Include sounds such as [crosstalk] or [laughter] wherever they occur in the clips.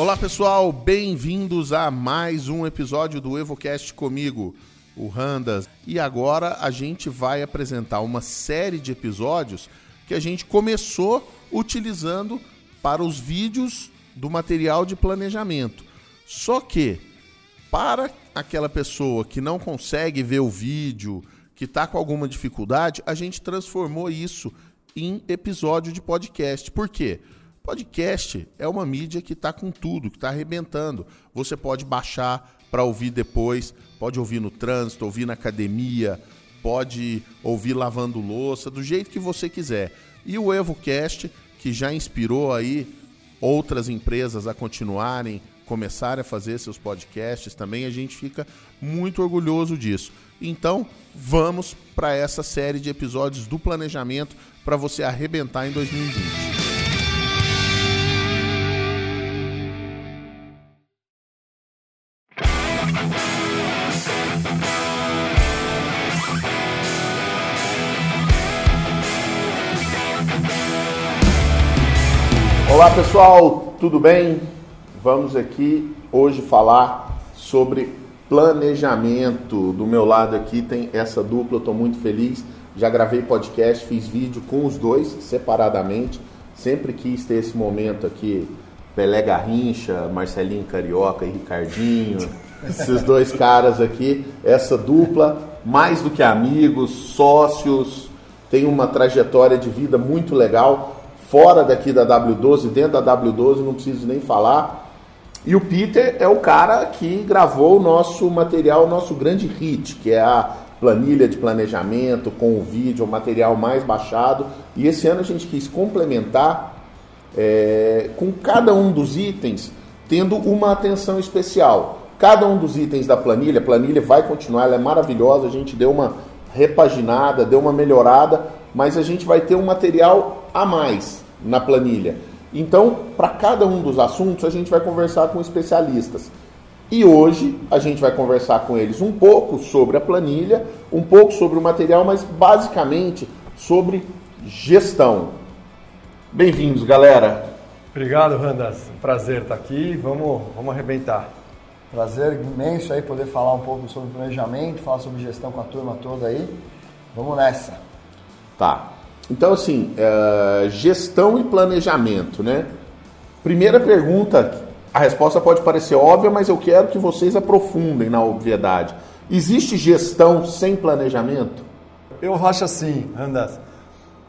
Olá pessoal, bem-vindos a mais um episódio do EvoCast comigo, o Randas. E agora a gente vai apresentar uma série de episódios que a gente começou utilizando para os vídeos do material de planejamento. Só que, para aquela pessoa que não consegue ver o vídeo, que está com alguma dificuldade, a gente transformou isso em episódio de podcast. Por quê? Podcast é uma mídia que está com tudo, que está arrebentando. Você pode baixar para ouvir depois, pode ouvir no trânsito, ouvir na academia, pode ouvir lavando louça, do jeito que você quiser. E o EvoCast, que já inspirou aí outras empresas a continuarem, começarem a fazer seus podcasts também, a gente fica muito orgulhoso disso. Então, vamos para essa série de episódios do planejamento para você arrebentar em 2020. Olá pessoal, tudo bem? Vamos aqui hoje falar sobre planejamento. Do meu lado aqui tem essa dupla, estou muito feliz. Já gravei podcast, fiz vídeo com os dois separadamente. Sempre quis ter esse momento aqui. Pelé Garrincha, Marcelinho Carioca e Ricardinho. Esses dois caras aqui, essa dupla, mais do que amigos, sócios, tem uma trajetória de vida muito legal fora daqui da W12, dentro da W12, não preciso nem falar. E o Peter é o cara que gravou o nosso material, o nosso grande hit, que é a planilha de planejamento com o vídeo, o material mais baixado. E esse ano a gente quis complementar é, com cada um dos itens tendo uma atenção especial. Cada um dos itens da planilha, a planilha vai continuar, ela é maravilhosa, a gente deu uma repaginada, deu uma melhorada, mas a gente vai ter um material a mais na planilha. Então, para cada um dos assuntos, a gente vai conversar com especialistas. E hoje a gente vai conversar com eles um pouco sobre a planilha, um pouco sobre o material, mas basicamente sobre gestão. Bem-vindos, galera. Obrigado, Randas. Prazer estar aqui. Vamos, vamos arrebentar. Prazer imenso aí poder falar um pouco sobre planejamento, falar sobre gestão com a turma toda aí. Vamos nessa. Tá. Então, assim, é, gestão e planejamento, né? Primeira pergunta, a resposta pode parecer óbvia, mas eu quero que vocês aprofundem na obviedade. Existe gestão sem planejamento? Eu acho assim, Randas.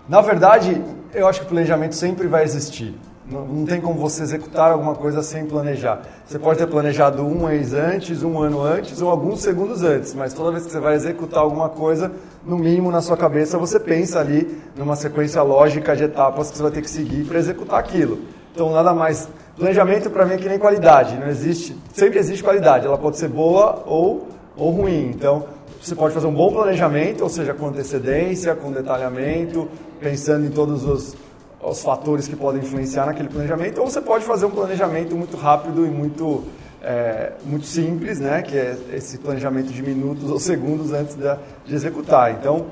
Na verdade, eu acho que o planejamento sempre vai existir. Não, não, tem como você executar alguma coisa sem planejar. Você pode ter planejado um mês antes, um ano antes ou alguns segundos antes, mas toda vez que você vai executar alguma coisa, no mínimo na sua cabeça você pensa ali numa sequência lógica de etapas que você vai ter que seguir para executar aquilo. Então, nada mais. Planejamento para mim é que nem qualidade. Não existe, sempre existe qualidade. Ela pode ser boa ou, ou ruim. Então, você pode fazer um bom planejamento, ou seja, com antecedência, com detalhamento, pensando em todos os os fatores que podem influenciar naquele planejamento, ou você pode fazer um planejamento muito rápido e muito, é, muito simples, né? que é esse planejamento de minutos ou segundos antes de, executar. Então,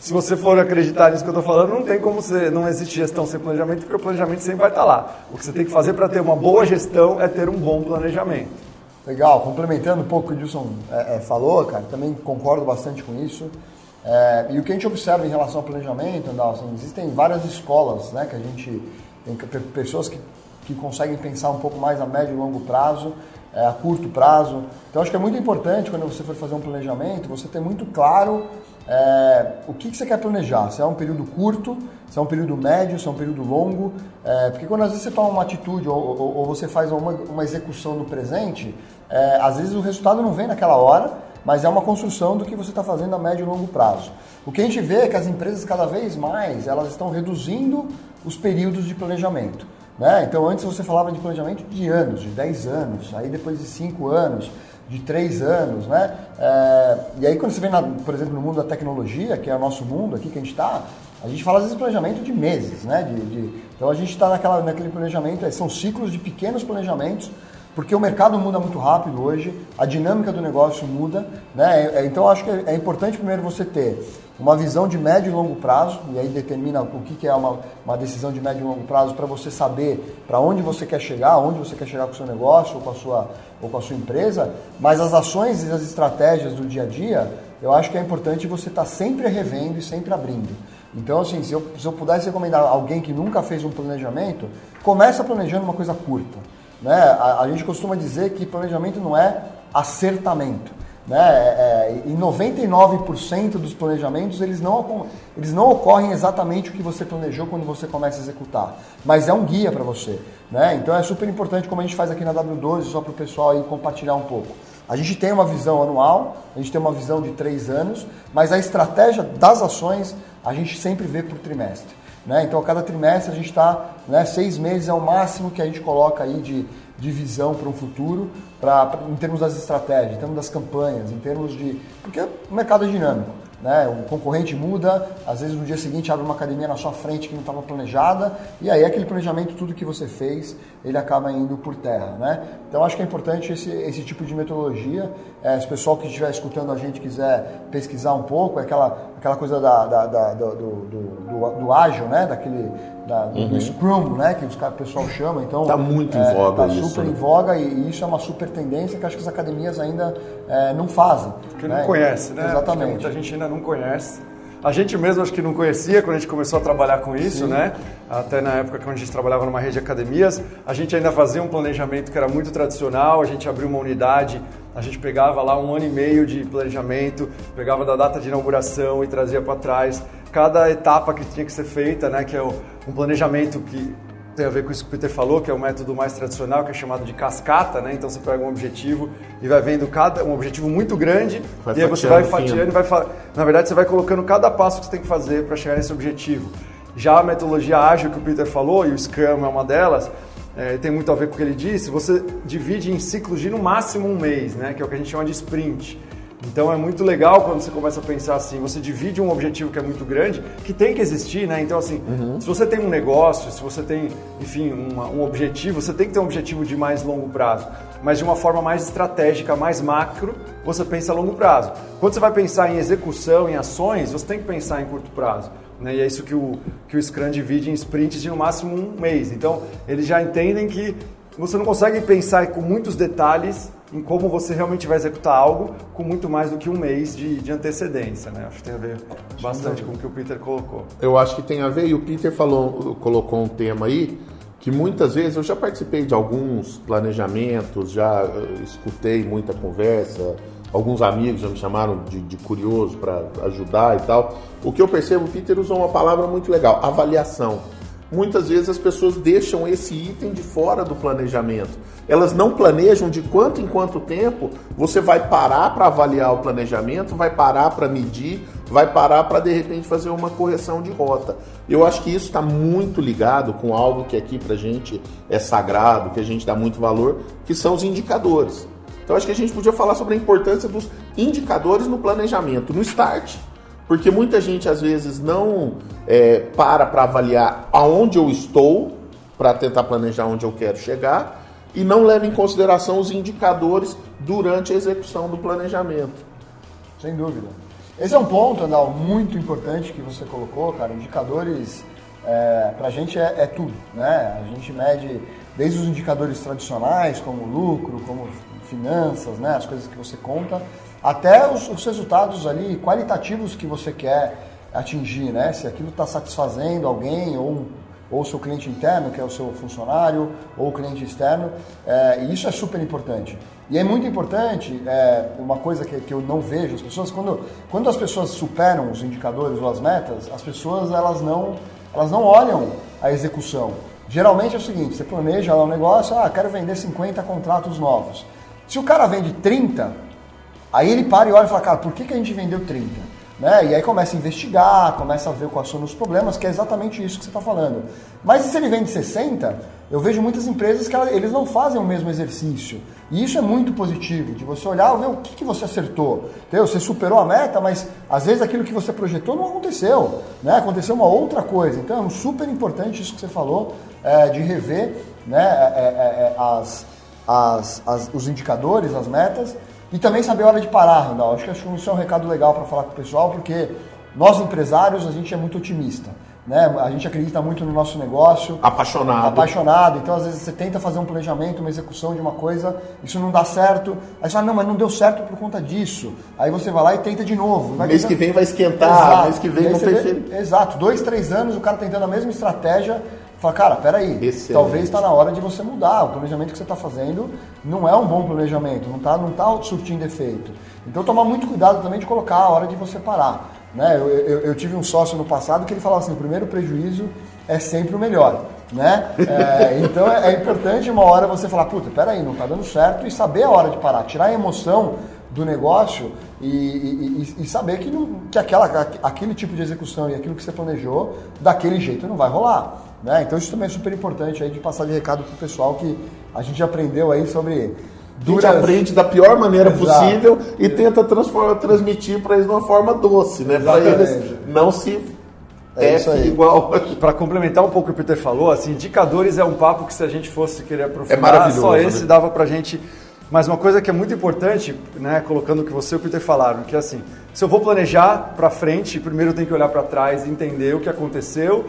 se você for acreditar nisso que eu estou falando, não tem como você, não existe gestão sem planejamento, porque o planejamento sempre vai estar lá. O que você tem que fazer para ter uma boa gestão é ter um bom planejamento. Legal, complementando um pouco o que o Dilson é, é, falou, cara, também concordo bastante com isso. É, e o que a gente observa em relação ao planejamento, assim, existem várias escolas, né, que a gente tem pessoas que, que conseguem pensar um pouco mais a médio e longo prazo, é, a curto prazo. Então acho que é muito importante quando você for fazer um planejamento, você ter muito claro é, o que, que, você quer planejar. Se é um período curto, se é um período médio, se é um período longo. É, porque quando às vezes você toma uma atitude ou, ou, ou você faz uma, uma, execução no presente, é, às vezes o resultado não vem naquela hora mas é uma construção do que você está fazendo a médio e longo prazo. O que a gente vê é que as empresas cada vez mais elas estão reduzindo os períodos de planejamento. Né? Então antes você falava de planejamento de anos, de 10 anos, aí depois de 5 anos, de 3 anos, né? É, e aí quando você vem, na, por exemplo, no mundo da tecnologia, que é o nosso mundo aqui que a gente está, a gente fala às vezes de planejamento de meses, né? De, de, então a gente está naquele planejamento, são ciclos de pequenos planejamentos porque o mercado muda muito rápido hoje, a dinâmica do negócio muda, né? É, então acho que é importante primeiro você ter uma visão de médio e longo prazo, e aí determina o que, é uma, uma decisão de médio e longo prazo para você saber para onde você quer chegar, onde você quer chegar com o seu negócio ou com a sua, ou com a sua empresa, mas as ações e as estratégias do dia a dia, eu acho que é importante você estar tá sempre revendo e sempre abrindo. Então, assim, se eu, se eu pudesse recomendar alguém que nunca fez um planejamento, começa planejando uma coisa curta. Né? A, a gente costuma dizer que planejamento não é acertamento. Né? É, é, em 99% dos planejamentos, eles não, eles não ocorrem exatamente o que você planejou quando você começa a executar, mas é um guia para você. Né? Então é super importante, como a gente faz aqui na W12, só para o pessoal aí compartilhar um pouco. A gente tem uma visão anual, a gente tem uma visão de três anos, mas a estratégia das ações a gente sempre vê por trimestre. Né? Então, a cada trimestre a gente está, né, seis meses é o máximo que a gente coloca aí de, de visão para um futuro, pra, em termos das estratégias, em termos das campanhas, em termos de. Porque o mercado é dinâmico. Né? O concorrente muda, às vezes no dia seguinte abre uma academia na sua frente que não estava planejada, e aí aquele planejamento, tudo que você fez, ele acaba indo por terra. Né? Então acho que é importante esse, esse tipo de metodologia. É, se o pessoal que estiver escutando a gente quiser pesquisar um pouco, é aquela, aquela coisa da, da, da do, do, do, do, ágil, né? Daquele, da, do, uhum. Scrum, né? Que os, o pessoal chama. Então, está muito é, em voga Está super né? em voga e, e, isso é uma super tendência que acho que as academias ainda é, não fazem. Porque né? não conhece, né? Exatamente. muita gente ainda não conhece. A gente mesmo acho que não conhecia quando a gente começou a trabalhar com isso, Sim. né? Até na época que a gente trabalhava numa rede de academias, a gente ainda fazia um planejamento que era muito tradicional, a gente abriu uma unidade, a gente pegava lá um ano e meio de planejamento, pegava da data de inauguração e trazia para trás cada etapa que tinha que ser feita, né? Que é um planejamento que tem a ver com isso que o Peter falou, que é o método mais tradicional, que é chamado de cascata, né? Então você pega um objetivo e vai vendo cada um objetivo muito grande vai e aí você vai fatiando e vai na verdade você vai colocando cada passo que você tem que fazer para chegar nesse objetivo. Já a metodologia ágil que o Peter falou e o Scrum é uma delas, é, tem muito a ver com o que ele disse. Você divide em ciclos de no máximo um mês, né? Que é o que a gente chama de sprint. Então é muito legal quando você começa a pensar assim, você divide um objetivo que é muito grande, que tem que existir, né? Então assim, uhum. se você tem um negócio, se você tem, enfim, uma, um objetivo, você tem que ter um objetivo de mais longo prazo, mas de uma forma mais estratégica, mais macro, você pensa a longo prazo. Quando você vai pensar em execução, em ações, você tem que pensar em curto prazo. Né? E é isso que o, que o Scrum divide em sprints de no máximo um mês. Então, eles já entendem que você não consegue pensar com muitos detalhes em como você realmente vai executar algo com muito mais do que um mês de, de antecedência, né? Acho que tem a ver bastante com o que o Peter colocou. Eu acho que tem a ver, e o Peter falou, colocou um tema aí, que muitas vezes eu já participei de alguns planejamentos, já uh, escutei muita conversa, alguns amigos já me chamaram de, de curioso para ajudar e tal. O que eu percebo, o Peter usou uma palavra muito legal, avaliação muitas vezes as pessoas deixam esse item de fora do planejamento. Elas não planejam de quanto em quanto tempo você vai parar para avaliar o planejamento, vai parar para medir, vai parar para de repente fazer uma correção de rota. Eu acho que isso está muito ligado com algo que aqui para gente é sagrado, que a gente dá muito valor, que são os indicadores. Então acho que a gente podia falar sobre a importância dos indicadores no planejamento, no start. Porque muita gente às vezes não é, para para avaliar aonde eu estou, para tentar planejar onde eu quero chegar, e não leva em consideração os indicadores durante a execução do planejamento. Sem dúvida. Esse é um ponto, Andal, muito importante que você colocou, cara. Indicadores, é, para a gente é, é, tudo, né? A gente mede desde os indicadores tradicionais, como lucro, como finanças, né? As coisas que você conta, até os, os resultados ali qualitativos que você quer atingir, né? Se aquilo está satisfazendo alguém ou ou seu cliente interno, que é o seu funcionário, ou o cliente externo, é, e isso é super importante. E é muito importante, é, uma coisa que, que eu não vejo, as pessoas, quando, quando as pessoas superam os indicadores ou as metas, as pessoas elas não, elas não olham a execução. Geralmente é o seguinte, você planeja lá um negócio, ah, quero vender 50 contratos novos. Se o cara vende 30, Aí ele para e olha e fala, cara, por que, que a gente vendeu 30? Né? E aí começa a investigar, começa a ver quais são os problemas, que é exatamente isso que você está falando. Mas se ele vende 60, eu vejo muitas empresas que eles não fazem o mesmo exercício. E isso é muito positivo, de você olhar e ver o que, que você acertou. Entendeu? Você superou a meta, mas às vezes aquilo que você projetou não aconteceu. Né? Aconteceu uma outra coisa. Então é super importante isso que você falou, é, de rever né, é, é, é as as, as, os indicadores, as metas, e também saber a hora de parar, Randall. Acho que isso é um recado legal para falar com o pessoal, porque nós empresários, a gente é muito otimista. Né? A gente acredita muito no nosso negócio. Apaixonado. Apaixonado. Então, às vezes, você tenta fazer um planejamento, uma execução de uma coisa, isso não dá certo. Aí você fala, não, mas não deu certo por conta disso. Aí você vai lá e tenta de novo. Vai mês que vem vai esquentar, Exato. mês que vem não tem vê... Exato. Dois, três anos, o cara tentando a mesma estratégia. Fala, cara, peraí, Excelente. talvez está na hora de você mudar. O planejamento que você está fazendo não é um bom planejamento, não está não tá surtindo efeito. Então, tomar muito cuidado também de colocar a hora de você parar. Né? Eu, eu, eu, tive um sócio no passado que ele falava assim, o primeiro prejuízo é sempre o melhor. Né? É, então é, é, importante uma hora você falar, puta, peraí, não está dando certo, e saber a hora de parar, tirar a emoção do negócio e, e, e, saber que, não, que aquela, aquele tipo de execução e aquilo que você planejou, daquele jeito não vai rolar. Né? Então isso também é super importante aí de passar de recado para o pessoal que a gente aprendeu aí sobre Duras... A gente aprende da pior maneira Exato. possível e tenta transmitir para eles de uma forma doce, né? Para eles não se é isso aí. igual. Para complementar um pouco o que o Peter falou, assim, indicadores é um papo que se a gente fosse querer aprofundar, é só esse né? dava para a gente. Mas uma coisa que é muito importante, né, colocando o que você e o Peter falaram, que é assim, se eu vou planejar para frente, primeiro eu tenho que olhar para trás e entender o que aconteceu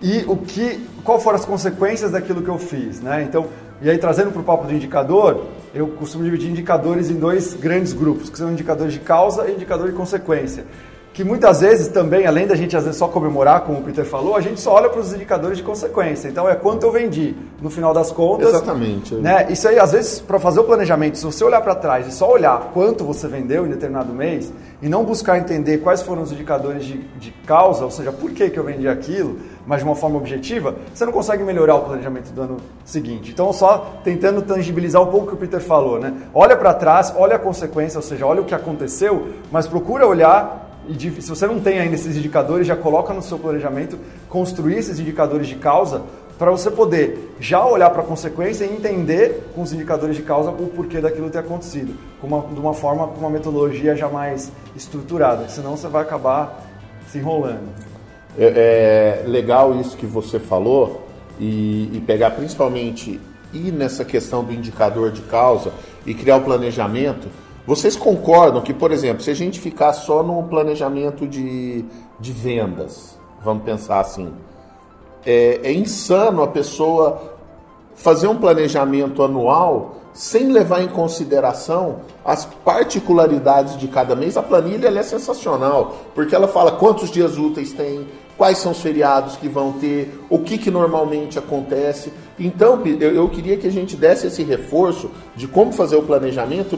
e o que, qual foram as consequências daquilo que eu fiz, né? Então, e aí trazendo para o papo do indicador, eu costumo dividir indicadores em dois grandes grupos, que são indicadores de causa e indicador de consequência. Que muitas vezes também, além da gente às vezes só comemorar, como o Peter falou, a gente só olha para os indicadores de consequência. Então é quanto eu vendi, no final das contas. Exatamente. Né? Isso aí, às vezes, para fazer o planejamento, se você olhar para trás e só olhar quanto você vendeu em determinado mês, e não buscar entender quais foram os indicadores de, de causa, ou seja, por que, que eu vendi aquilo, mas de uma forma objetiva, você não consegue melhorar o planejamento do ano seguinte. Então, só tentando tangibilizar um pouco o que o Peter falou, né? Olha para trás, olha a consequência, ou seja, olha o que aconteceu, mas procura olhar e se você não tem ainda esses indicadores, já coloca no seu planejamento, construir esses indicadores de causa para você poder já olhar para a consequência e entender com os indicadores de causa o porquê daquilo ter acontecido, uma, de uma forma, com uma metodologia já mais estruturada, senão você vai acabar se enrolando. É, é legal isso que você falou e, e pegar principalmente e nessa questão do indicador de causa e criar o planejamento. Vocês concordam que, por exemplo, se a gente ficar só no planejamento de, de vendas, vamos pensar assim, é, é insano a pessoa fazer um planejamento anual sem levar em consideração as particularidades de cada mês. A planilha é sensacional, porque ela fala quantos dias úteis tem, quais são os feriados que vão ter, o que, que normalmente acontece. Então, eu, eu queria que a gente desse esse reforço de como fazer o planejamento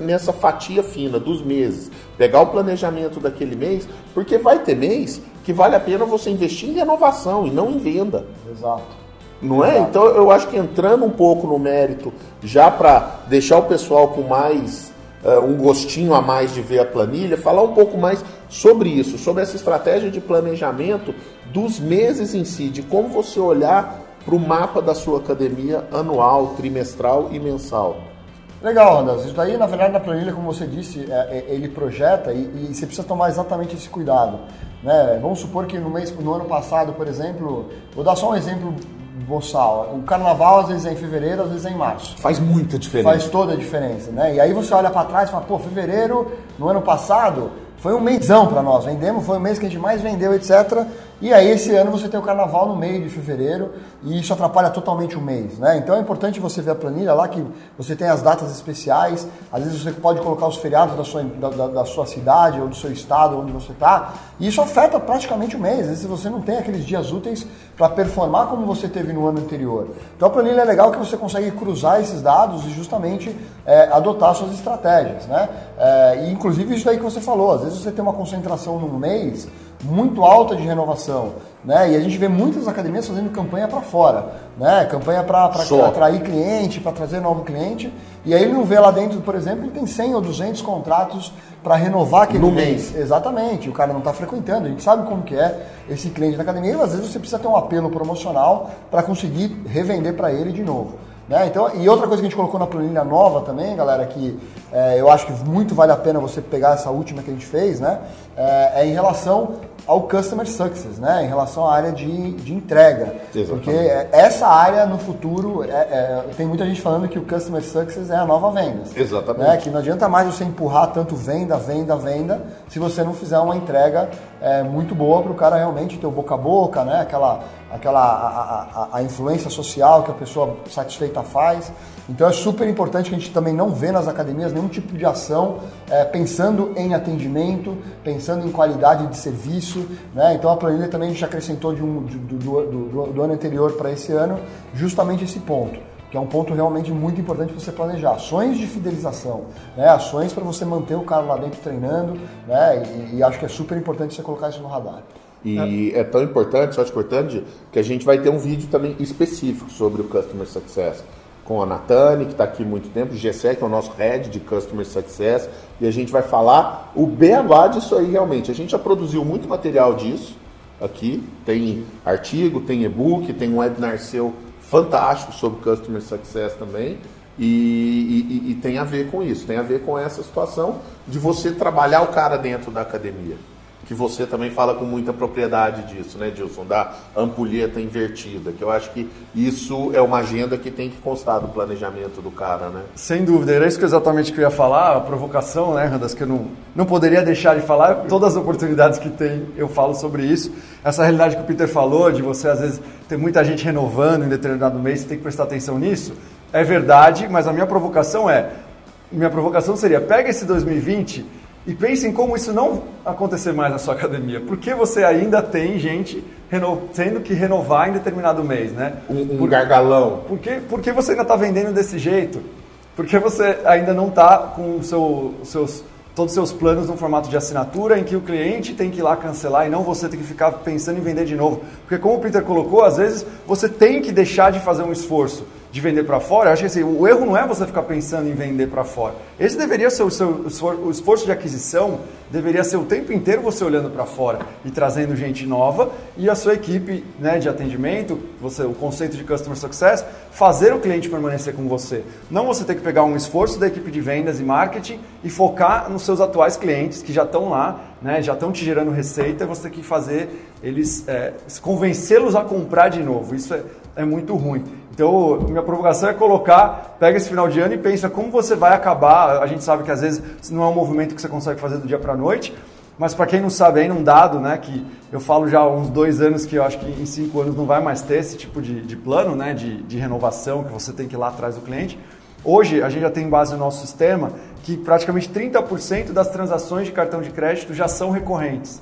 nessa fatia fina dos meses. Pegar o planejamento daquele mês, porque vai ter mês que vale a pena você investir em renovação e não em venda. Exato. Não é? Então eu acho que entrando um pouco no mérito, já para deixar o pessoal com mais uh, um gostinho a mais de ver a planilha, falar um pouco mais sobre isso, sobre essa estratégia de planejamento dos meses em si, de como você olhar para o mapa da sua academia anual, trimestral e mensal. Legal, Anderson. Isso daí, na verdade, na planilha, como você disse, é, é, ele projeta e, e, você precisa tomar exatamente esse cuidado. Né? Vamos supor que no, mês, no ano passado, por exemplo, vou dar só um exemplo boçal. O carnaval às vezes é em fevereiro, às vezes é em março. Faz muita diferença. Faz toda a diferença, né? E aí você olha para trás e fala, pô, fevereiro, no ano passado, foi um mêsão para nós. Vendemos, foi o mês que a gente mais vendeu, etc. E aí esse ano você tem o carnaval no meio de fevereiro e isso atrapalha totalmente o mês, né? Então é importante você ver a planilha lá que você tem as datas especiais, às vezes você pode colocar os feriados da sua, da, da, sua cidade ou do seu estado onde você está e isso afeta praticamente o mês. Às vezes você não tem aqueles dias úteis para performar como você teve no ano anterior. Então a planilha é legal que você consegue cruzar esses dados e justamente é, adotar suas estratégias, né? É, e inclusive isso aí que você falou, às vezes você tem uma concentração num mês muito alta de renovação. Né? E a gente vê muitas academias fazendo campanha para fora, né? campanha para atrair cliente, para trazer novo cliente. E aí ele não vê lá dentro, por exemplo, ele tem 100 ou 200 contratos para renovar aquele no mês. mês. Exatamente, o cara não está frequentando. A gente sabe como que é esse cliente na academia e às vezes você precisa ter um apelo promocional para conseguir revender para ele de novo. Né? Então, e outra coisa que a gente colocou na planilha nova também, galera, que é, eu acho que muito vale a pena você pegar essa última que a gente fez, né? É, é em relação ao customer success, né? Em relação à área de, de entrega. Exatamente. Porque essa área no futuro, é, é, tem muita gente falando que o customer success é a nova venda. Exatamente. Né? Que não adianta mais você empurrar tanto venda, venda, venda, se você não fizer uma entrega é, muito boa para o cara realmente ter o boca a boca, né? Aquela, aquela a, a, a influência social que a pessoa satisfeita faz. Então é super importante que a gente também não vê nas academias nenhum tipo de ação é, pensando em atendimento, pensando em qualidade de serviço. Né? Então a planilha também a gente acrescentou de um, do, do, do, do ano anterior para esse ano justamente esse ponto que é um ponto realmente muito importante você planejar. Ações de fidelização, né? ações para você manter o cara lá dentro treinando, né? E, e, acho que é super importante você colocar isso no radar. E é, é tão importante, só te cortando, que a gente vai ter um vídeo também específico sobre o Customer Success com a Natane, que está aqui há muito tempo, o Gessé, que é o nosso head de Customer Success, e a gente vai falar o beabá disso aí realmente. A gente já produziu muito material disso aqui, tem artigo, tem e-book, tem um webinar seu fantástico sobre Customer Success também, e, e, e tem a ver com isso, tem a ver com essa situação de você trabalhar o cara dentro da academia que você também fala com muita propriedade disso, né, Dilson, da ampulheta invertida, que eu acho que isso é uma agenda que tem que constar do planejamento do cara, né? Sem dúvida, era isso que exatamente que eu ia falar, a provocação, né, Randas, que eu não, não poderia deixar de falar, todas as oportunidades que tem eu falo sobre isso, essa realidade que o Peter falou, de você às vezes ter muita gente renovando em determinado mês, você tem que prestar atenção nisso, é verdade, mas a minha provocação é, minha provocação seria, pega esse 2020 e pense em como isso não acontecer mais na sua academia. Por que você ainda tem gente tendo que renovar em determinado mês, né? Um, Por, gargalão. Por que, por que você ainda está vendendo desse jeito? Por que você ainda não está com seu, seus, todos os seus planos no formato de assinatura em que o cliente tem que ir lá cancelar e não você tem que ficar pensando em vender de novo? Porque como o Peter colocou, às vezes você tem que deixar de fazer um esforço de vender para fora, acho que assim, o erro não é você ficar pensando em vender para fora. Esse deveria ser o seu o esforço de aquisição, deveria ser o tempo inteiro você olhando para fora e trazendo gente nova e a sua equipe né, de atendimento, você, o conceito de customer success, fazer o cliente permanecer com você. Não você ter que pegar um esforço da equipe de vendas e marketing e focar nos seus atuais clientes que já estão lá, né, já estão te gerando receita, você tem que fazer eles é, convencê-los a comprar de novo. Isso é, é muito ruim. Então, minha provocação é colocar, pega esse final de ano e pensa como você vai acabar. A gente sabe que às vezes não é um movimento que você consegue fazer do dia para a noite, mas para quem não sabe ainda, um dado, né, que eu falo já há uns dois anos que eu acho que em cinco anos não vai mais ter esse tipo de, de plano, né, de, de renovação que você tem que ir lá atrás do cliente. Hoje, a gente já tem base no nosso sistema que praticamente 30% das transações de cartão de crédito já são recorrentes.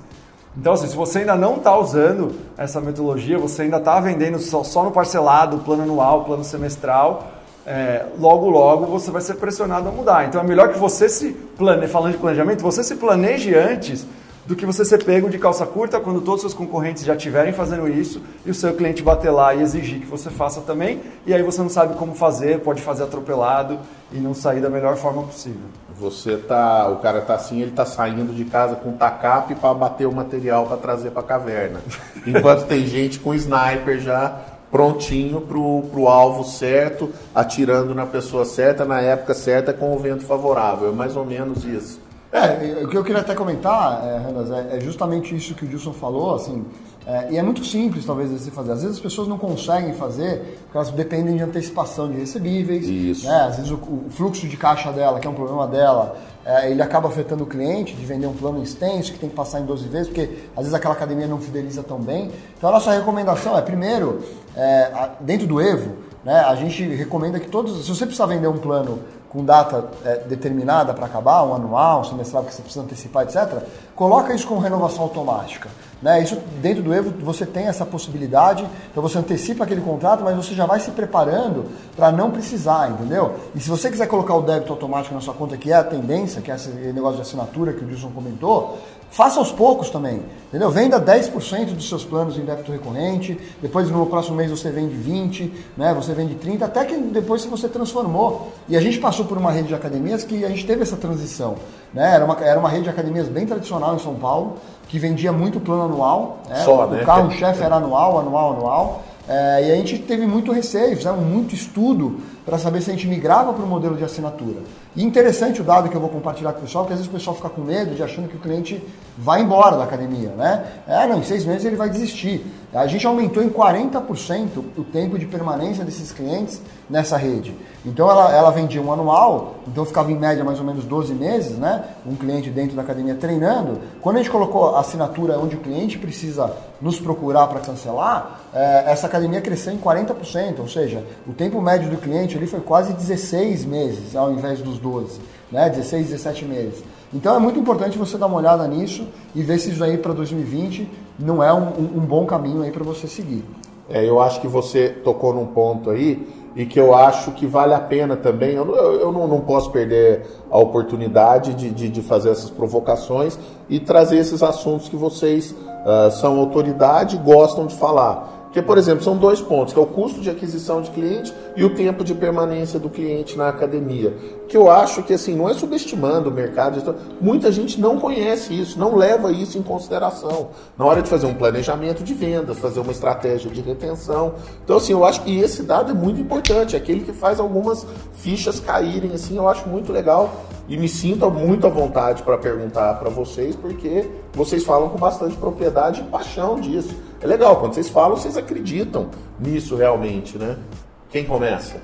Então, assim, se você ainda não está usando essa metodologia, você ainda está vendendo só, só, no parcelado, plano anual, plano semestral, é, logo, logo você vai ser pressionado a mudar. Então, é melhor que você se planeje, falando de planejamento, você se planeje antes do que você ser pego de calça curta quando todos os seus concorrentes já estiverem fazendo isso e o seu cliente bater lá e exigir que você faça também, e aí você não sabe como fazer, pode fazer atropelado e não sair da melhor forma possível. Você tá, o cara tá assim, ele tá saindo de casa com tacape para bater o material para trazer para a caverna. [laughs] Enquanto tem gente com sniper já prontinho pro, pro alvo certo, atirando na pessoa certa, na época certa, com o vento favorável. É mais ou menos isso. É, o que eu queria até comentar, é, é justamente isso que o Gilson falou, assim, é, e é muito simples, talvez, de se fazer. Às vezes as pessoas não conseguem fazer porque elas dependem de antecipação de recebíveis. Isso. Né? Às vezes o, o, fluxo de caixa dela, que é um problema dela, é, ele acaba afetando o cliente de vender um plano extenso que tem que passar em 12 vezes, porque às vezes aquela academia não fideliza tão bem. Então a nossa recomendação é, primeiro, é, dentro do Evo, né, a gente recomenda que todos, se você precisar vender um plano com data é, determinada para acabar, um anual, um semestral que você precisa antecipar, etc., coloca isso com renovação automática. Né? Isso dentro do Evo você tem essa possibilidade, então você antecipa aquele contrato, mas você já vai se preparando para não precisar, entendeu? E se você quiser colocar o débito automático na sua conta, que é a tendência, que é esse negócio de assinatura que o Wilson comentou, Faça aos poucos também, entendeu? Venda 10% dos seus planos em débito recorrente, depois no próximo mês você vende 20, né? Você vende 30, até que depois você transformou. E a gente passou por uma rede de academias que a gente teve essa transição, né? Era uma, era uma rede de academias bem tradicional em São Paulo, que vendia muito plano anual, né? Só, o carro-chefe era anual, anual, anual. É, e a gente teve muito receio, fizemos muito estudo para saber se a gente migrava para o modelo de assinatura. E interessante o dado que eu vou compartilhar com o pessoal, porque às vezes o pessoal fica com medo de achando que o cliente vai embora da academia, né? É, não, em seis meses ele vai desistir. A gente aumentou em 40% o tempo de permanência desses clientes nessa rede. Então ela, ela vendia um anual, então ficava em média mais ou menos 12 meses, né? Um cliente dentro da academia treinando. Quando a gente colocou a assinatura onde o cliente precisa nos procurar para cancelar, é, essa academia cresceu em 40%, ou seja, o tempo médio do cliente ali foi quase 16 meses ao invés dos 12, né? 16, 17 meses. Então é muito importante você dar uma olhada nisso e ver se isso aí para 2020 não é um, um, bom caminho aí para você seguir. É, eu acho que você tocou num ponto aí e que eu acho que vale a pena também. Eu, eu não, não, posso perder a oportunidade de, de, de, fazer essas provocações e trazer esses assuntos que vocês uh, são autoridade e gostam de falar. Porque, por exemplo, são dois pontos, que é o custo de aquisição de cliente e o tempo de permanência do cliente na academia. Que eu acho que, assim, não é subestimando o mercado, muita gente não conhece isso, não leva isso em consideração na hora de fazer um planejamento de vendas, fazer uma estratégia de retenção. Então, assim, eu acho que esse dado é muito importante, é aquele que faz algumas fichas caírem, assim, eu acho muito legal e me sinto muito à vontade para perguntar para vocês, porque vocês falam com bastante propriedade e paixão disso. É legal, quando vocês falam, vocês acreditam nisso realmente, né? Quem começa?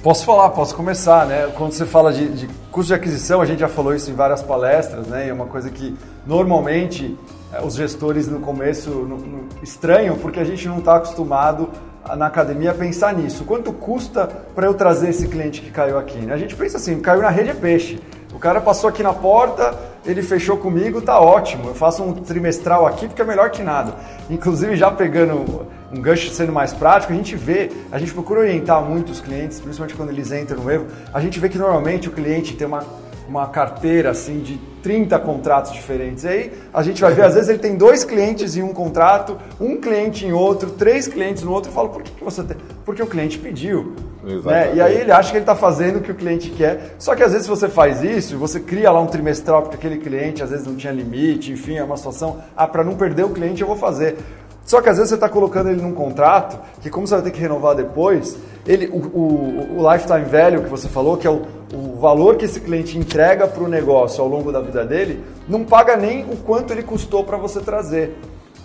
Posso falar, posso começar, né? Quando você fala de, de custo de aquisição, a gente já falou isso em várias palestras, né? E é uma coisa que normalmente eh, os gestores no começo no, no, estranham, porque a gente não está acostumado na academia a pensar nisso. Quanto custa para eu trazer esse cliente que caiu aqui? Né? A gente pensa assim, caiu na rede é peixe. O cara passou aqui na porta, ele fechou comigo, tá ótimo. Eu faço um trimestral aqui porque é melhor que nada. Inclusive, já pegando um gancho sendo mais prático, a gente vê, a gente procura orientar muitos clientes, principalmente quando eles entram no erro, a gente vê que normalmente o cliente tem uma, uma carteira assim de 30 contratos diferentes. Aí a gente vai ver, às vezes ele tem dois clientes em um contrato, um cliente em outro, três clientes no outro, e fala, por que, que você tem? Porque o cliente pediu. Né? E aí ele acha que ele está fazendo o que o cliente quer. Só que às vezes você faz isso, você cria lá um trimestral, porque aquele cliente às vezes não tinha limite, enfim, é uma situação, ah, para não perder o cliente eu vou fazer. Só que às vezes você está colocando ele num contrato que, como você vai ter que renovar depois, ele, o, o, o lifetime value que você falou, que é o, o valor que esse cliente entrega para o negócio ao longo da vida dele, não paga nem o quanto ele custou para você trazer.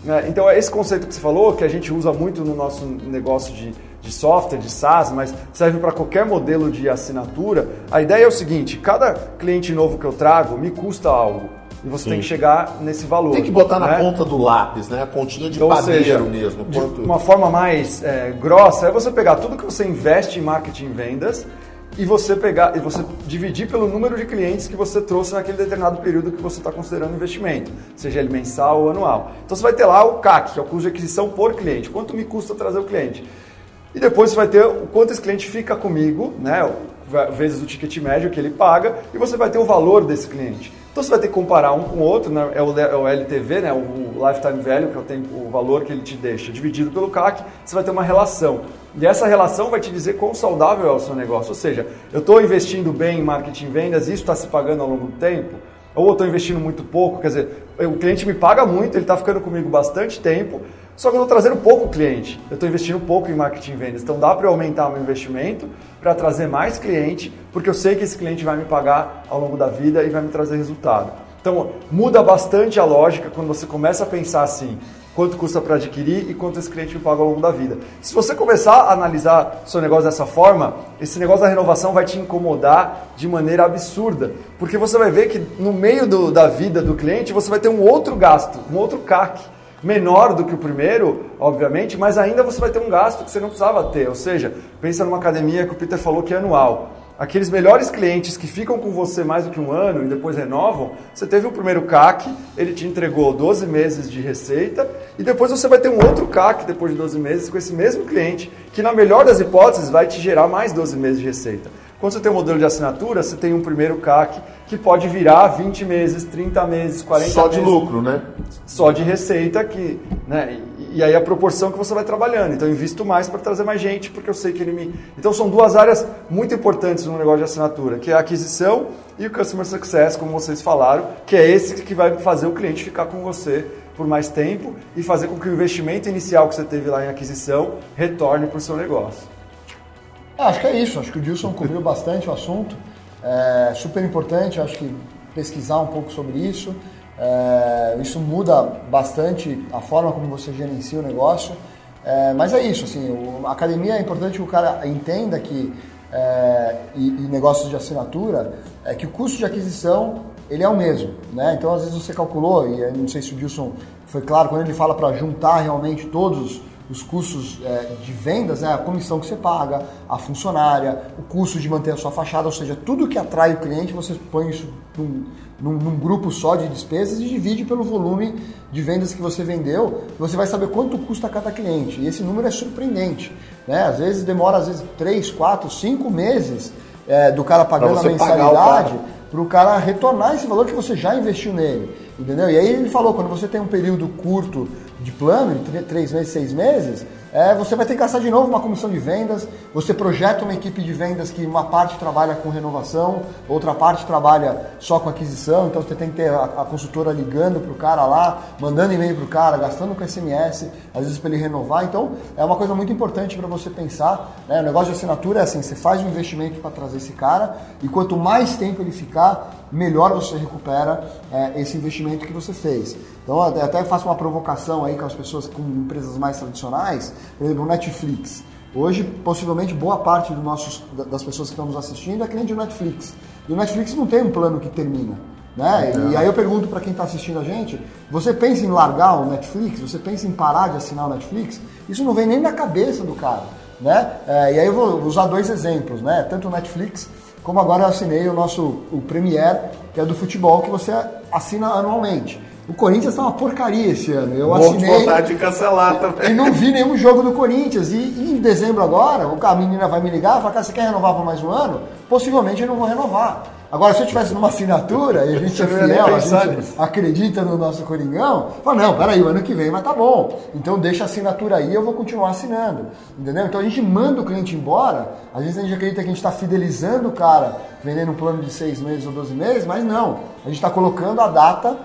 Né? Então, é esse conceito que você falou, que a gente usa muito no nosso negócio de, de software, de SaaS, mas serve para qualquer modelo de assinatura. A ideia é o seguinte: cada cliente novo que eu trago me custa algo. E você Sim. tem que chegar nesse valor. Tem que botar né? na ponta do lápis, né? A pontinha de então, padeiro seja, mesmo. Quanto... uma forma mais é, grossa é você pegar tudo que você investe em marketing e vendas e você pegar e você dividir pelo número de clientes que você trouxe naquele determinado período que você está considerando investimento, seja ele mensal ou anual. Então você vai ter lá o CAC, que é o custo de aquisição por cliente. Quanto me custa trazer o cliente? E depois você vai ter o quanto esse cliente fica comigo, né? Vezes o ticket médio que ele paga, e você vai ter o valor desse cliente. Então você vai ter que comparar um com o outro, né? é, o, é o LTV, né? o Lifetime Value, que é o, tempo, o valor que ele te deixa, dividido pelo CAC, você vai ter uma relação. E essa relação vai te dizer quão saudável é o seu negócio. Ou seja, eu estou investindo bem em marketing e vendas, isso está se pagando ao longo do tempo? Ou eu estou investindo muito pouco, quer dizer, o cliente me paga muito, ele está ficando comigo bastante tempo, só que eu estou trazendo pouco cliente, eu estou investindo pouco em marketing e vendas. Então dá para aumentar o meu investimento para trazer mais cliente, porque eu sei que esse cliente vai me pagar ao longo da vida e vai me trazer resultado. Então muda bastante a lógica quando você começa a pensar assim, quanto custa para adquirir e quanto esse cliente me paga ao longo da vida. Se você começar a analisar seu negócio dessa forma, esse negócio da renovação vai te incomodar de maneira absurda, porque você vai ver que no meio do, da vida do cliente você vai ter um outro gasto, um outro CAC menor do que o primeiro, obviamente, mas ainda você vai ter um gasto que você não precisava ter. Ou seja, pensa numa academia que o Peter falou que é anual. Aqueles melhores clientes que ficam com você mais do que um ano e depois renovam, você teve o primeiro CAC, ele te entregou 12 meses de receita, e depois você vai ter um outro CAC depois de 12 meses com esse mesmo cliente, que na melhor das hipóteses vai te gerar mais 12 meses de receita. Quando você tem um modelo de assinatura, você tem um primeiro CAC que pode virar 20 meses, 30 meses, 40 Só meses. Só de lucro, né? Só de receita que, né? E, aí a proporção que você vai trabalhando. Então eu invisto mais para trazer mais gente, porque eu sei que ele me. Então são duas áreas muito importantes no negócio de assinatura, que é a aquisição e o customer success, como vocês falaram, que é esse que vai fazer o cliente ficar com você por mais tempo e fazer com que o investimento inicial que você teve lá em aquisição retorne para o seu negócio. É, acho que é isso, acho que o Dilson cobriu bastante o assunto. É super importante, acho que pesquisar um pouco sobre isso. É, isso muda bastante a forma como você gerencia o negócio. É, mas é isso, assim, o, a academia é importante que o cara entenda que, é, e, e, negócios de assinatura, é que o custo de aquisição ele é o mesmo. Né? Então, às vezes você calculou, e não sei se o Dilson foi claro, quando ele fala para juntar realmente todos os custos é, de vendas, né, a comissão que você paga, a funcionária, o custo de manter a sua fachada, ou seja, tudo que atrai o cliente, você põe isso num, num, num, grupo só de despesas e divide pelo volume de vendas que você vendeu, você vai saber quanto custa cada cliente. E esse número é surpreendente. Né? Às vezes demora às vezes 3, 4, 5 meses é, do cara pagando a mensalidade para o cara retornar esse valor que você já investiu nele. Entendeu? E aí ele falou, quando você tem um período curto de plano, de três meses, seis meses, é, você vai ter que gastar de novo uma comissão de vendas, você projeta uma equipe de vendas que uma parte trabalha com renovação, outra parte trabalha só com aquisição, então você tem que ter a, a consultora ligando para o cara lá, mandando e-mail para o cara, gastando com SMS, às vezes para ele renovar. Então é uma coisa muito importante para você pensar. Né? O negócio de assinatura é assim, você faz um investimento para trazer esse cara e quanto mais tempo ele ficar, melhor você recupera é, esse investimento que você fez. Então até faço uma provocação aí com as pessoas com empresas mais tradicionais, por exemplo, o Netflix. Hoje, possivelmente, boa parte do nossos, das pessoas que estão nos assistindo é cliente do Netflix. E o Netflix não tem um plano que termina. Né? E aí eu pergunto para quem está assistindo a gente, você pensa em largar o Netflix? Você pensa em parar de assinar o Netflix? Isso não vem nem na cabeça do cara. Né? É, e aí eu vou usar dois exemplos, né? tanto o Netflix como agora eu assinei o nosso o Premiere, que é do futebol, que você assina anualmente. O Corinthians tá uma porcaria esse ano. Eu Vou assinei. vontade de cancelar também. E não vi nenhum jogo do Corinthians. E, e em dezembro agora, a menina vai me ligar e falar: você quer renovar por mais um ano? Possivelmente eu não vou renovar. Agora, se eu tivesse numa assinatura e a gente é fiel, a gente acredita no nosso Coringão, fala, não, peraí, o ano que vem, mas tá bom. Então deixa a assinatura aí, eu vou continuar assinando. Entendeu? Então a gente manda o cliente embora, às vezes a gente acredita que a gente está fidelizando o cara, vendendo um plano de seis meses ou 12 meses, mas não. A gente está colocando a data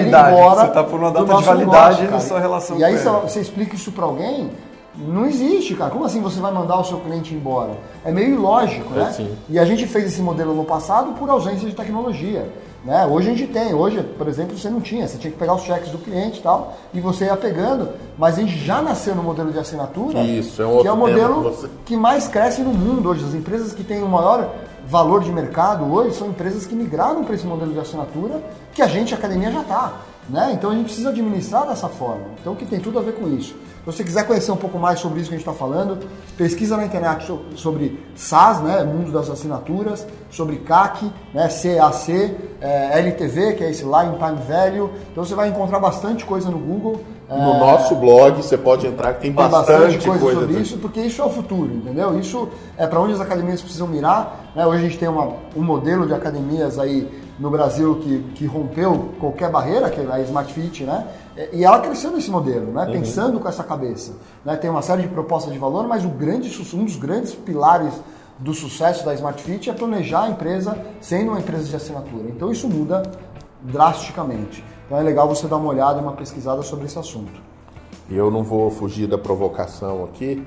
ir embora. Você está por uma data de validade negócio, na sua relação e E aí você explica isso para alguém, não existe, cara. Como assim você vai mandar o seu cliente embora? É meio ilógico, né? É, e a gente fez esse modelo no passado por ausência de tecnologia. Né? Hoje a gente tem, hoje, por exemplo, você não tinha, você tinha que pegar os cheques do cliente e tal, e você ia pegando, mas a gente já nasceu no modelo de assinatura, Isso, é um que é o modelo você... que mais cresce no mundo hoje. As empresas que têm o maior valor de mercado hoje são empresas que migraram para esse modelo de assinatura que a gente, a academia, já está. Né? Então a gente precisa administrar dessa forma. Então que tem tudo a ver com isso. Se você quiser conhecer um pouco mais sobre isso que a gente está falando, pesquisa na internet sobre SaaS, né, mundo das assinaturas, sobre CAC, né, CAC, é, LTV, que é esse Line Time Value. Então você vai encontrar bastante coisa no Google. No é, nosso blog você pode entrar que tem, tem bastante, bastante, coisa, coisa sobre isso, porque isso é o futuro, entendeu? Isso é para onde as academias precisam mirar. Né? Hoje a gente tem uma, um modelo de academias aí no Brasil que, que rompeu qualquer barreira, que é a Smart Fit, né? E ela cresceu nesse modelo, né? Uhum. pensando com essa cabeça. Né? Tem uma série de propostas de valor, mas o grande, um dos grandes pilares do sucesso da Smart Fit é planejar a empresa sendo uma empresa de assinatura. Então isso muda drasticamente. Então é legal você dar uma olhada e uma pesquisada sobre esse assunto. Eu não vou fugir da provocação aqui,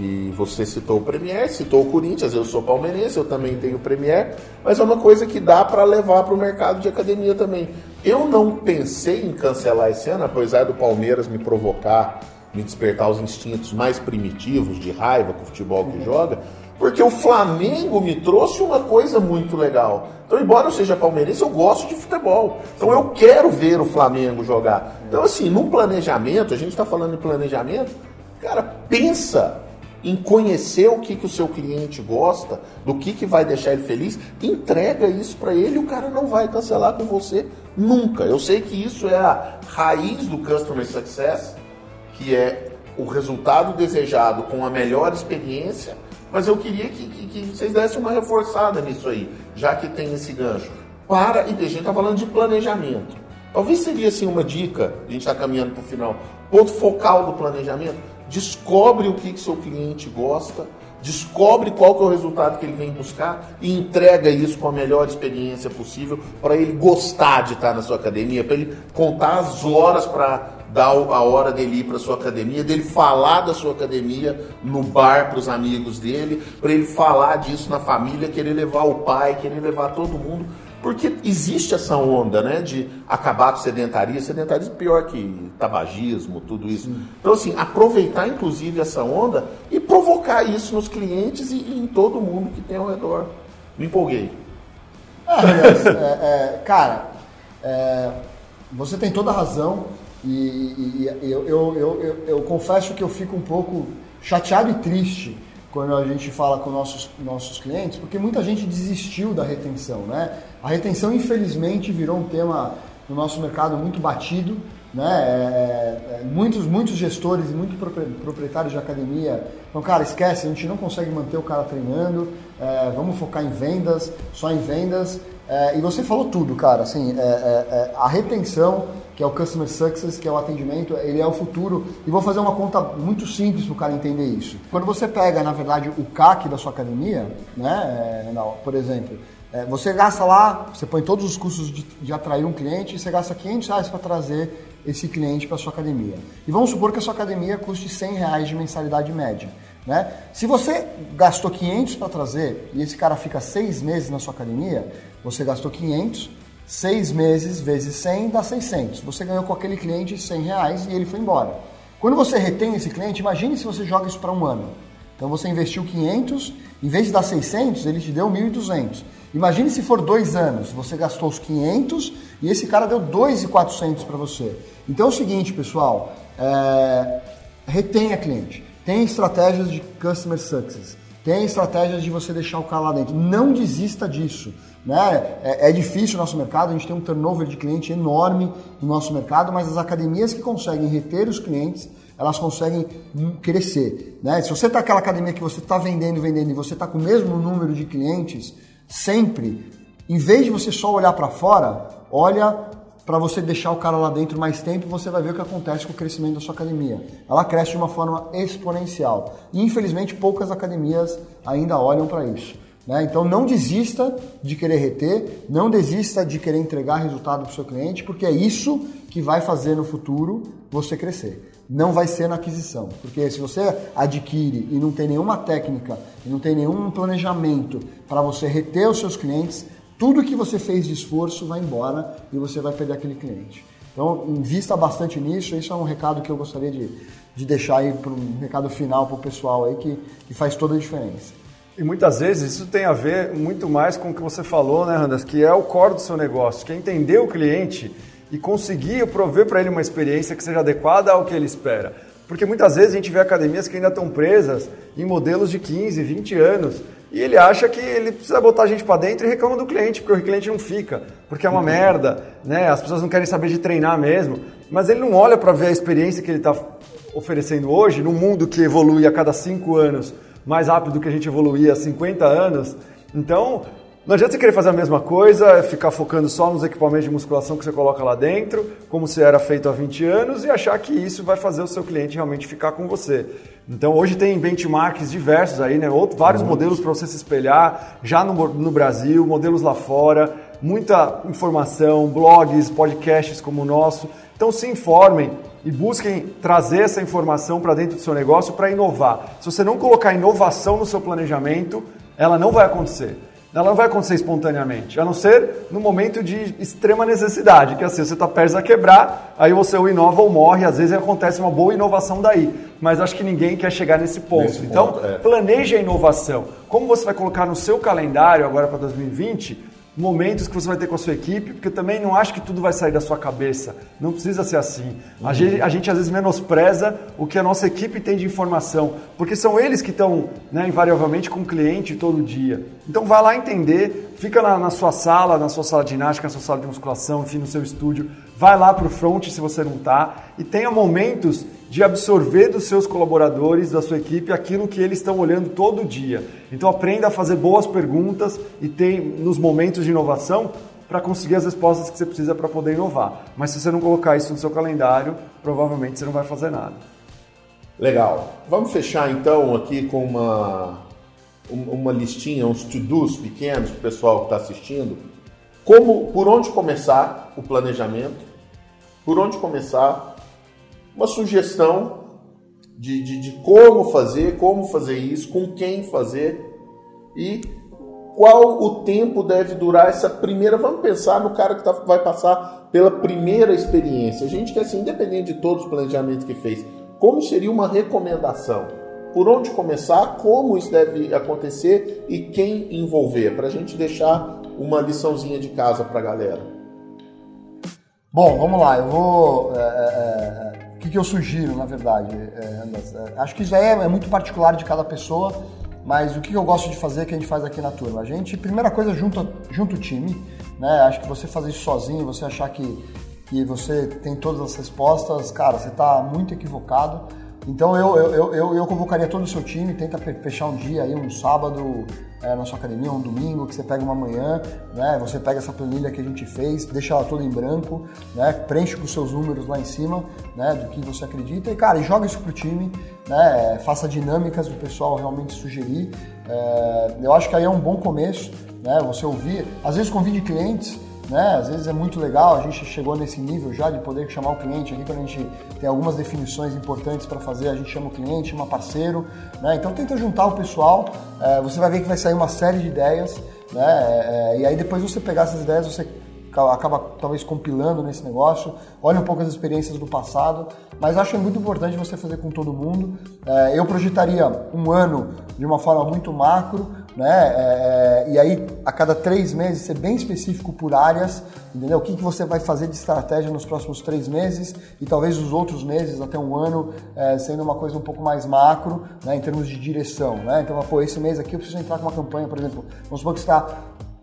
que você citou o Premier, citou o Corinthians, eu sou palmeirense, eu também tenho o Premier, mas é uma coisa que dá para levar para o mercado de academia também. Eu não pensei em cancelar esse ano, apesar do Palmeiras me provocar, me despertar os instintos mais primitivos de raiva com o futebol que joga, porque o Flamengo me trouxe uma coisa muito legal. Então, embora eu seja palmeirense, eu gosto de futebol. Então, eu quero ver o Flamengo jogar. Então, assim, no planejamento, a gente está falando de planejamento, cara, pensa em conhecer o que, que o seu cliente gosta, do que, que vai deixar ele feliz, entrega isso para ele o cara não vai cancelar com você nunca. Eu sei que isso é a raiz do Customer Success, que é o resultado desejado com a melhor experiência, mas eu queria que, que, que vocês dessem uma reforçada nisso aí, já que tem esse gancho. Para, e a gente está falando de planejamento. Talvez seria assim uma dica, a gente está caminhando para o final, ponto focal do planejamento Descobre o que, que seu cliente gosta, descobre qual que é o resultado que ele vem buscar e entrega isso com a melhor experiência possível para ele gostar de estar na sua academia, para ele contar as horas para dar a hora dele ir para sua academia, dele falar da sua academia no bar para os amigos dele, para ele falar disso na família, querer levar o pai, querer levar todo mundo porque existe essa onda, né, de acabar com sedentarismo, sedentarismo pior que tabagismo, tudo isso. Sim. Então, assim, aproveitar inclusive essa onda e provocar isso nos clientes e, e em todo mundo que tem ao redor. Me empolguei. Ah, aliás, é, é, cara, é, você tem toda a razão e, e, e eu, eu, eu, eu confesso que eu fico um pouco chateado e triste quando a gente fala com nossos, nossos clientes, porque muita gente desistiu da retenção, né? A retenção, infelizmente, virou um tema no nosso mercado muito batido, né? É, é, é muitos, muitos gestores e muitos proprietários de academia então, cara, esquece, a gente não consegue manter o cara treinando, é, vamos focar em vendas, só em vendas. É, e você falou tudo, cara, assim, é, a retenção que é o Customer Success, que é o atendimento, ele é o futuro. E vou fazer uma conta muito simples para o cara entender isso. Quando você pega, na verdade, o CAC da sua academia, né, é, por exemplo, é, você gasta lá, você põe todos os custos de, de atrair um cliente e você gasta 500 reais para trazer esse cliente para sua academia. E vamos supor que a sua academia custe 100 reais de mensalidade média. Né? Se você gastou 500 para trazer e esse cara fica seis meses na sua academia, você gastou 500 Seis meses vezes 100 dá 600. Você ganhou com aquele cliente 100 reais e ele foi embora. Quando você retém esse cliente, imagine se você joga isso para um ano. Então você investiu 500, em vez de dar 600, ele te deu 1.200. Imagine se for dois anos, você gastou os 500 e esse cara deu 2.400 para você. Então é o seguinte, pessoal, é... retenha cliente. Tem estratégias de customer success. Tem estratégias de você deixar o cara lá dentro. Não desista disso. Né? É, é, difícil o nosso mercado, a gente tem um turnover de cliente enorme no nosso mercado, mas as academias que conseguem reter os clientes, elas conseguem crescer. Né? Se você está aquela academia que você está vendendo, vendendo e você está com o mesmo número de clientes, sempre, em vez de você só olhar para fora, olha para você deixar o cara lá dentro mais tempo, você vai ver o que acontece com o crescimento da sua academia. Ela cresce de uma forma exponencial. E infelizmente poucas academias ainda olham para isso. Né? Então não desista de querer reter, não desista de querer entregar resultado para o seu cliente, porque é isso que vai fazer no futuro você crescer. Não vai ser na aquisição, porque se você adquire e não tem nenhuma técnica, e não tem nenhum planejamento para você reter os seus clientes, tudo que você fez de esforço vai embora e você vai perder aquele cliente. Então, invista bastante nisso. Isso é um recado que eu gostaria de, de deixar aí para um recado final para o pessoal aí que, que faz toda a diferença. E muitas vezes isso tem a ver muito mais com o que você falou, né, Randas, que é o core do seu negócio, que é entender o cliente e conseguir prover para ele uma experiência que seja adequada ao que ele espera. Porque muitas vezes a gente vê academias que ainda estão presas em modelos de 15, 20 anos e ele acha que ele precisa botar a gente para dentro e reclama do cliente, porque o cliente não fica, porque é uma merda, né? As pessoas não querem saber de treinar mesmo, mas ele não olha para ver a experiência que ele está oferecendo hoje, num mundo que evolui a cada cinco anos mais rápido do que a gente evoluía há 50 anos. Então, não adianta você querer fazer a mesma coisa, ficar focando só nos equipamentos de musculação que você coloca lá dentro, como se era feito há 20 anos, e achar que isso vai fazer o seu cliente realmente ficar com você. Então hoje tem benchmarks diversos aí, né? Outros, vários uhum. modelos para você se espelhar, já no, no Brasil, modelos lá fora, muita informação, blogs, podcasts como o nosso. Então se informem e busquem trazer essa informação para dentro do seu negócio para inovar. Se você não colocar inovação no seu planejamento, ela não vai acontecer. Ela não vai acontecer espontaneamente, a não ser no momento de extrema necessidade, que assim, você está perto a quebrar, aí você ou inova ou morre, às vezes acontece uma boa inovação daí. Mas acho que ninguém quer chegar nesse ponto. Nesse então, ponto, é. planeje a inovação. Como você vai colocar no seu calendário agora para 2020 momentos que você vai ter com a sua equipe, porque também não acho que tudo vai sair da sua cabeça. Não precisa ser assim. Uhum. A, gente, a, gente, às vezes menospreza o que a nossa equipe tem de informação, porque são eles que estão, né, invariavelmente, com o cliente todo dia. Então vai lá entender, fica na, na, sua sala, na sua sala de ginástica, na sua sala de musculação, enfim, no seu estúdio, vai lá para o front se você não está, e tenha momentos de absorver dos seus colaboradores, da sua equipe, aquilo que eles estão olhando todo dia. Então aprenda a fazer boas perguntas e tem nos momentos de inovação para conseguir as respostas que você precisa para poder inovar. Mas se você não colocar isso no seu calendário, provavelmente você não vai fazer nada. Legal. Vamos fechar então aqui com uma uma listinha, uns to-dos pequenos para o pessoal que está assistindo, como, por onde começar o planejamento, por onde começar, uma sugestão de, de, de como fazer, como fazer isso, com quem fazer e qual o tempo deve durar essa primeira. Vamos pensar no cara que tá, vai passar pela primeira experiência. A gente quer, assim, independente de todos os planejamentos que fez, como seria uma recomendação? Por onde começar, como isso deve acontecer e quem envolver, para a gente deixar uma liçãozinha de casa para a galera. Bom, vamos lá. Eu vou. É, é, é, o que, que, eu sugiro, na verdade? É, é, acho que isso é, é muito particular de cada pessoa. Mas o que eu gosto de fazer que a gente faz aqui na turma? A gente, primeira coisa, junta, junta o time, né? Acho que você fazer isso sozinho, você achar que, que você tem todas as respostas, cara, você está muito equivocado. Então eu, eu, eu, eu, convocaria todo o seu time, tenta fechar um dia aí, um sábado é, na sua academia, um domingo, que você pega uma manhã, né? Você pega essa planilha que a gente fez, deixa ela toda em branco, né? Preenche com os seus números lá em cima, né? Do que você acredita e, cara, e joga isso pro time, né? Faça dinâmicas do pessoal realmente sugerir. É, eu acho que aí é um bom começo, né? Você ouvir, às vezes convide clientes né? Às vezes é muito legal, a gente chegou nesse nível já de poder chamar o cliente aqui, quando a gente tem algumas definições importantes para fazer, a gente chama o cliente, chama parceiro, né? Então tenta juntar o pessoal, é, você vai ver que vai sair uma série de ideias, né? É, e aí depois você pegar essas ideias, você acaba talvez compilando nesse negócio, olha um pouco as experiências do passado, mas acho muito importante você fazer com todo mundo. É, eu projetaria um ano de uma forma muito macro, né? É, é, e aí a cada três meses ser bem específico por áreas, entendeu? O que, que você vai fazer de estratégia nos próximos três meses e talvez os outros meses até um ano é, sendo uma coisa um pouco mais macro, né? Em termos de direção, né? Então, pô, esse mês aqui eu preciso entrar com uma campanha, por exemplo, vamos supor que está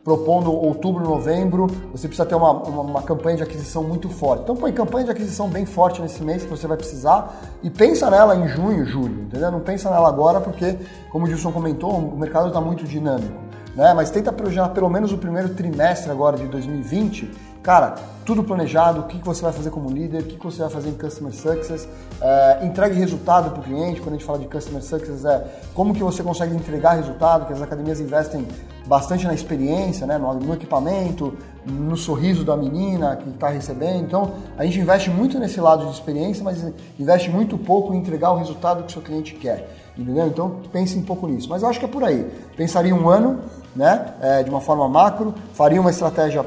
propondo outubro, novembro, você precisa ter uma, uma, uma, campanha de aquisição muito forte. Então põe campanha de aquisição bem forte nesse mês que você vai precisar e pensa nela em junho, julho, entendeu? Não pensa nela agora porque, como o Gilson comentou, o mercado está muito dinâmico. Né? Mas tenta projetar pelo menos o primeiro trimestre agora de 2020 Cara, tudo planejado, o que você vai fazer como líder, o que você vai fazer em Customer Success, é, entregue resultado para o cliente, quando a gente fala de Customer Success, é como que você consegue entregar resultado, que as academias investem bastante na experiência, né, no, no equipamento, no sorriso da menina que está recebendo. Então, a gente investe muito nesse lado de experiência, mas investe muito pouco em entregar o resultado que o seu cliente quer. Entendeu? Então, pense um pouco nisso. Mas eu acho que é por aí. Pensaria um ano, né, é, de uma forma macro, faria uma estratégia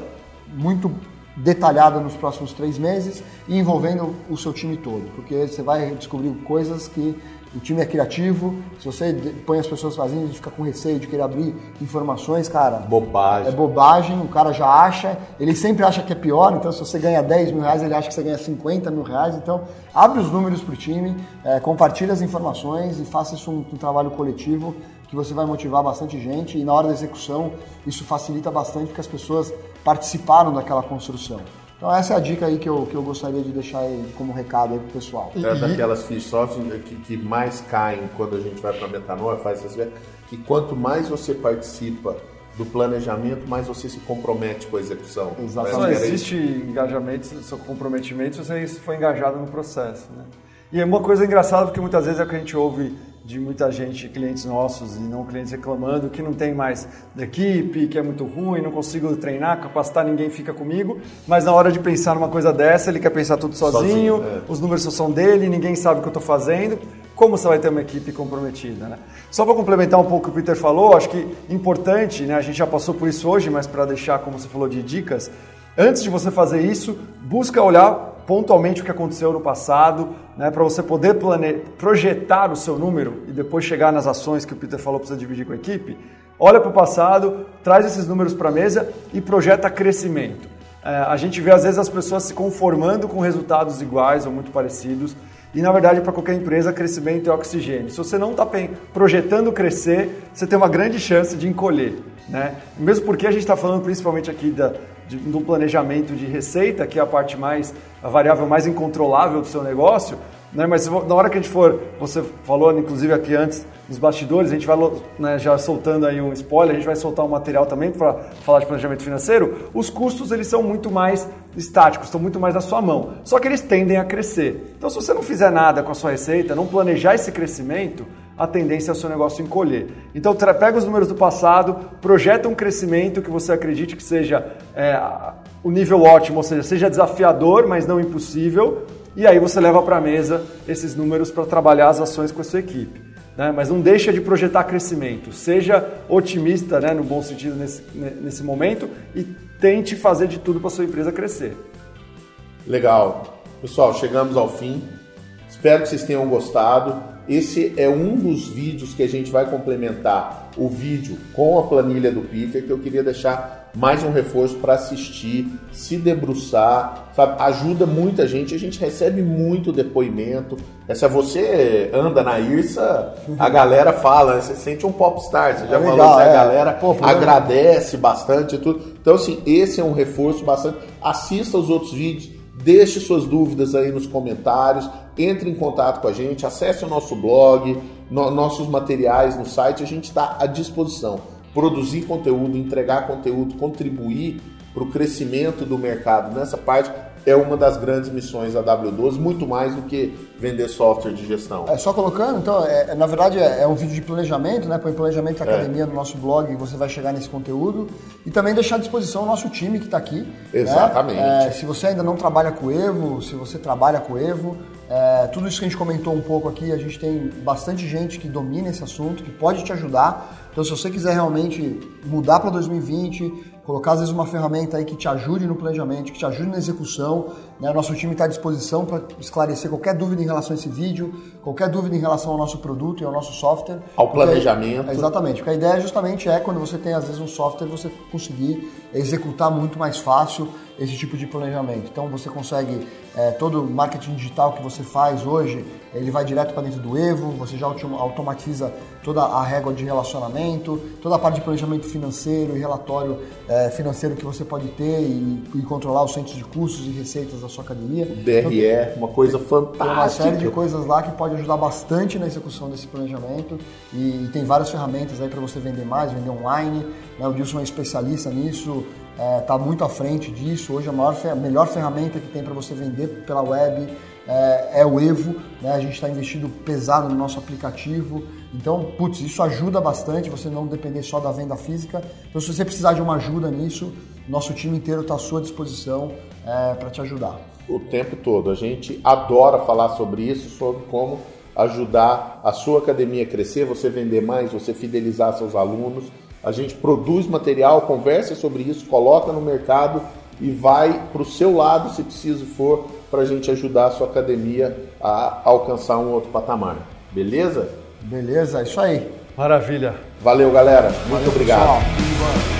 muito detalhada nos próximos três meses e envolvendo o seu time todo, porque você vai descobrir coisas que o time é criativo, se você põe as pessoas sozinhas, a gente fica com receio de querer abrir informações, cara. Bobagem. É bobagem, o cara já acha, ele sempre acha que é pior, então se você ganha 10 mil reais, ele acha que você ganha 50 mil reais. Então, abre os números para o time, é, compartilha as informações e faça isso um, um trabalho coletivo que você vai motivar bastante gente e na hora da execução isso facilita bastante porque as pessoas participaram daquela construção. Então essa é a dica aí que eu, que eu gostaria de deixar aí como recado aí pro pessoal. É daquelas fish software que, que mais caem quando a gente vai para metanoia, faz essas que quanto mais você participa do planejamento, mais você se compromete com a execução. Exatamente. Só existe engajamento, seu comprometimento se você foi engajado no processo. Né? E é uma coisa engraçada porque muitas vezes é o que a gente ouve de muita gente, clientes nossos e não clientes reclamando que não tem mais equipe, que é muito ruim, não consigo treinar, capacitar, ninguém fica comigo. Mas na hora de pensar numa coisa dessa, ele quer pensar tudo sozinho, sozinho é. os números são dele, ninguém sabe o que eu estou fazendo. Como você vai ter uma equipe comprometida? Né? Só para complementar um pouco o que o Peter falou, acho que importante, né, a gente já passou por isso hoje, mas para deixar, como você falou, de dicas, antes de você fazer isso, busca olhar pontualmente o que aconteceu no passado, né, para você poder plane... projetar o seu número e depois chegar nas ações que o Peter falou precisa dividir com a equipe. Olha para o passado, traz esses números para a mesa e projeta crescimento. É, a gente vê às vezes as pessoas se conformando com resultados iguais ou muito parecidos. E na verdade, para qualquer empresa, crescimento é oxigênio. Se você não está projetando crescer, você tem uma grande chance de encolher. Né? Mesmo porque a gente está falando principalmente aqui da, de, do planejamento de receita, que é a parte mais, a variável mais incontrolável do seu negócio, né? mas na hora que a gente for, você falou inclusive aqui antes nos bastidores, a gente vai né, já soltando aí um spoiler, a gente vai soltar um material também para falar de planejamento financeiro, os custos eles são muito mais estáticos, estão muito mais na sua mão, só que eles tendem a crescer. Então se você não fizer nada com a sua receita, não planejar esse crescimento, a tendência é o seu negócio encolher. Então, pega os números do passado, projeta um crescimento que você acredite que seja é, o nível ótimo, ou seja, seja desafiador, mas não impossível, e aí você leva para a mesa esses números para trabalhar as ações com a sua equipe. Né? Mas não deixa de projetar crescimento. Seja otimista, né, no bom sentido, nesse, nesse momento, e tente fazer de tudo para sua empresa crescer. Legal. Pessoal, chegamos ao fim. Espero que vocês tenham gostado. Esse é um dos vídeos que a gente vai complementar o vídeo com a planilha do Peter, que eu queria deixar mais um reforço para assistir, se debruçar, sabe? Ajuda muita gente, a gente recebe muito depoimento. Essa você anda na IRSA, a galera fala, você sente um popstar, você já é falou legal, assim, a é. galera Pô, agradece bastante e tudo. Então, assim, esse é um reforço bastante. Assista os outros vídeos Deixe suas dúvidas aí nos comentários, entre em contato com a gente, acesse o nosso blog, no, nossos materiais no site, a gente está à disposição. Produzir conteúdo, entregar conteúdo, contribuir para o crescimento do mercado nessa parte é uma das grandes missões da W12, muito mais do que vender software de gestão. É só colocando, então, é, na verdade é, é, um vídeo de planejamento, né? Põe planejamento da é. academia é. no nosso blog, você vai chegar nesse conteúdo e também deixar à disposição o nosso time que está aqui. Né? Exatamente. Né? se você ainda não trabalha com o Evo, se você trabalha com o Evo, é, tudo isso que a gente comentou um pouco aqui, a gente tem bastante gente que domina esse assunto, que pode te ajudar. Então, se você quiser realmente mudar para 2020, colocar às vezes uma ferramenta aí que te ajude no planejamento, que te ajude na execução. Né? Nosso time está à disposição para esclarecer qualquer dúvida em relação a esse vídeo, qualquer dúvida em relação ao nosso produto e ao nosso software. Ao planejamento. Porque, exatamente, porque a ideia justamente é quando você tem às vezes um software, você conseguir executar muito mais fácil esse tipo de planejamento. Então você consegue é, todo o marketing digital que você faz hoje, ele vai direto para dentro do Evo, você já automatiza toda a régua de relacionamento, toda a parte de planejamento financeiro e relatório é, financeiro que você pode ter e, e, controlar os centros de custos e receitas da sua academia. O DRE, então, uma coisa fantástica. Tem uma série de coisas lá que pode ajudar bastante na execução desse planejamento e, e tem várias ferramentas aí para você vender mais, vender online. Né? O Dilson é especialista nisso, está é, tá muito à frente disso. Hoje a, maior, a melhor ferramenta que tem para você vender pela web é, é o Evo. Né? A gente está investindo pesado no nosso aplicativo. Então, putz, isso ajuda bastante você não depender só da venda física. Então, se você precisar de uma ajuda nisso, nosso time inteiro está à sua disposição é, para te ajudar. O tempo todo. A gente adora falar sobre isso, sobre como ajudar a sua academia a crescer, você vender mais, você fidelizar seus alunos a gente produz material, conversa sobre isso, coloca no mercado e vai para o seu lado, se preciso for, para a gente ajudar a sua academia a alcançar um outro patamar. Beleza? Beleza, é isso aí. Maravilha. Valeu, galera. Muito Valeu, obrigado. Pessoal.